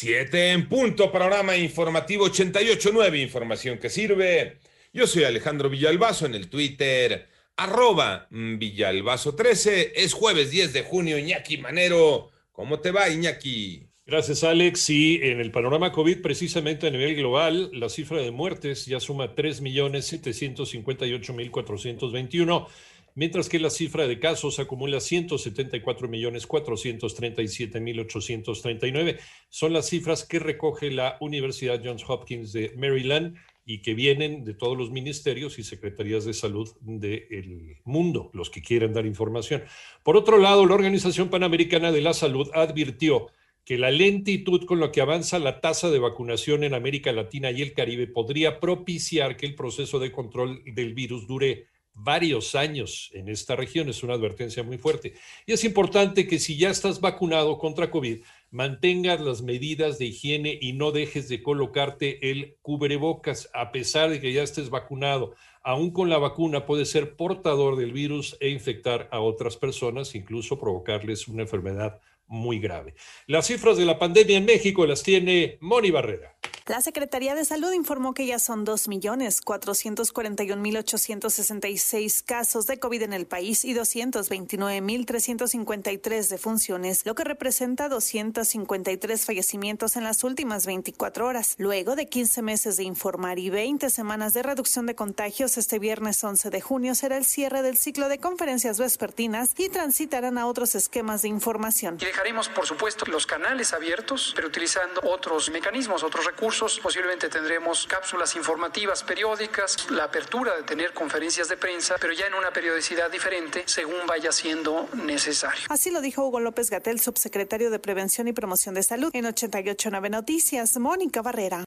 Siete en punto, panorama informativo 88.9, información que sirve. Yo soy Alejandro Villalbazo en el Twitter, arroba Villalbazo13. Es jueves 10 de junio, Iñaki Manero. ¿Cómo te va, Iñaki? Gracias, Alex. Sí, en el panorama COVID, precisamente a nivel global, la cifra de muertes ya suma 3.758.421, mientras que la cifra de casos acumula 174.437.839. Son las cifras que recoge la Universidad Johns Hopkins de Maryland y que vienen de todos los ministerios y secretarías de salud del mundo, los que quieran dar información. Por otro lado, la Organización Panamericana de la Salud advirtió que la lentitud con la que avanza la tasa de vacunación en América Latina y el Caribe podría propiciar que el proceso de control del virus dure varios años en esta región. Es una advertencia muy fuerte. Y es importante que si ya estás vacunado contra COVID, mantengas las medidas de higiene y no dejes de colocarte el cubrebocas a pesar de que ya estés vacunado. Aún con la vacuna puedes ser portador del virus e infectar a otras personas, incluso provocarles una enfermedad muy grave. Las cifras de la pandemia en México las tiene Moni Barrera. La Secretaría de Salud informó que ya son 2.441.866 casos de COVID en el país y 229.353 defunciones, lo que representa 253 fallecimientos en las últimas 24 horas. Luego de 15 meses de informar y 20 semanas de reducción de contagios, este viernes 11 de junio será el cierre del ciclo de conferencias vespertinas y transitarán a otros esquemas de información. Y dejaremos, por supuesto, los canales abiertos, pero utilizando otros mecanismos, otros recursos Posiblemente tendremos cápsulas informativas periódicas, la apertura de tener conferencias de prensa, pero ya en una periodicidad diferente según vaya siendo necesario. Así lo dijo Hugo López Gatel, subsecretario de Prevención y Promoción de Salud. En 889 Noticias, Mónica Barrera.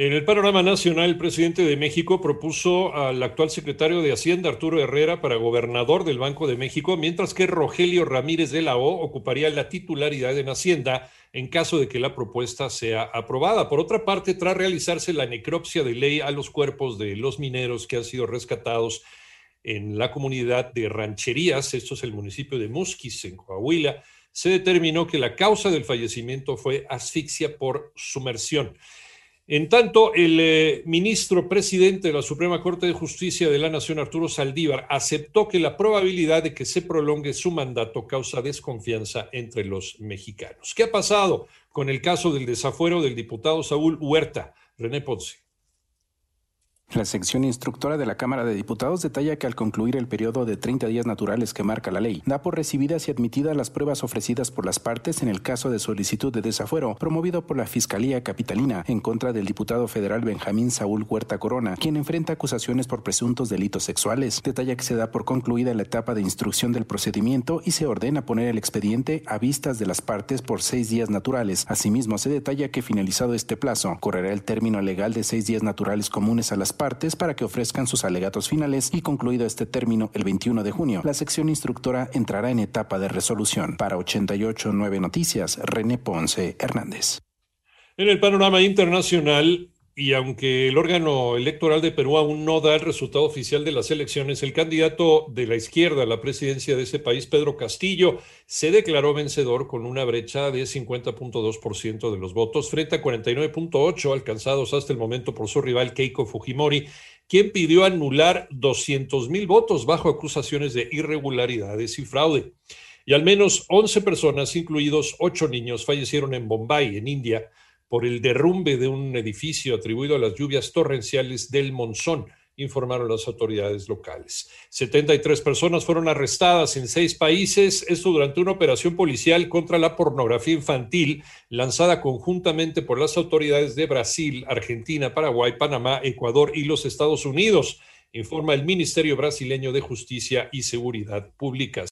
En el panorama nacional, el presidente de México propuso al actual secretario de Hacienda, Arturo Herrera, para gobernador del Banco de México, mientras que Rogelio Ramírez de la O ocuparía la titularidad en Hacienda en caso de que la propuesta sea aprobada. Por otra parte, tras realizarse la necropsia de ley a los cuerpos de los mineros que han sido rescatados en la comunidad de Rancherías, esto es el municipio de Musquis, en Coahuila, se determinó que la causa del fallecimiento fue asfixia por sumersión. En tanto, el eh, ministro presidente de la Suprema Corte de Justicia de la Nación, Arturo Saldívar, aceptó que la probabilidad de que se prolongue su mandato causa desconfianza entre los mexicanos. ¿Qué ha pasado con el caso del desafuero del diputado Saúl Huerta? René Ponce. La sección instructora de la Cámara de Diputados detalla que al concluir el periodo de 30 días naturales que marca la ley, da por recibidas y admitidas las pruebas ofrecidas por las partes en el caso de solicitud de desafuero promovido por la Fiscalía Capitalina en contra del diputado federal Benjamín Saúl Huerta Corona, quien enfrenta acusaciones por presuntos delitos sexuales. Detalla que se da por concluida la etapa de instrucción del procedimiento y se ordena poner el expediente a vistas de las partes por seis días naturales. Asimismo, se detalla que finalizado este plazo, correrá el término legal de seis días naturales comunes a las partes para que ofrezcan sus alegatos finales y concluido este término el 21 de junio, la sección instructora entrará en etapa de resolución. Para 889 Noticias, René Ponce Hernández. En el panorama internacional, y aunque el órgano electoral de Perú aún no da el resultado oficial de las elecciones, el candidato de la izquierda a la presidencia de ese país, Pedro Castillo, se declaró vencedor con una brecha de 50.2% de los votos frente a 49.8% alcanzados hasta el momento por su rival Keiko Fujimori, quien pidió anular 200 mil votos bajo acusaciones de irregularidades y fraude. Y al menos 11 personas, incluidos 8 niños, fallecieron en Bombay, en India, por el derrumbe de un edificio atribuido a las lluvias torrenciales del monzón, informaron las autoridades locales. 73 personas fueron arrestadas en seis países, esto durante una operación policial contra la pornografía infantil lanzada conjuntamente por las autoridades de Brasil, Argentina, Paraguay, Panamá, Ecuador y los Estados Unidos, informa el Ministerio Brasileño de Justicia y Seguridad Pública.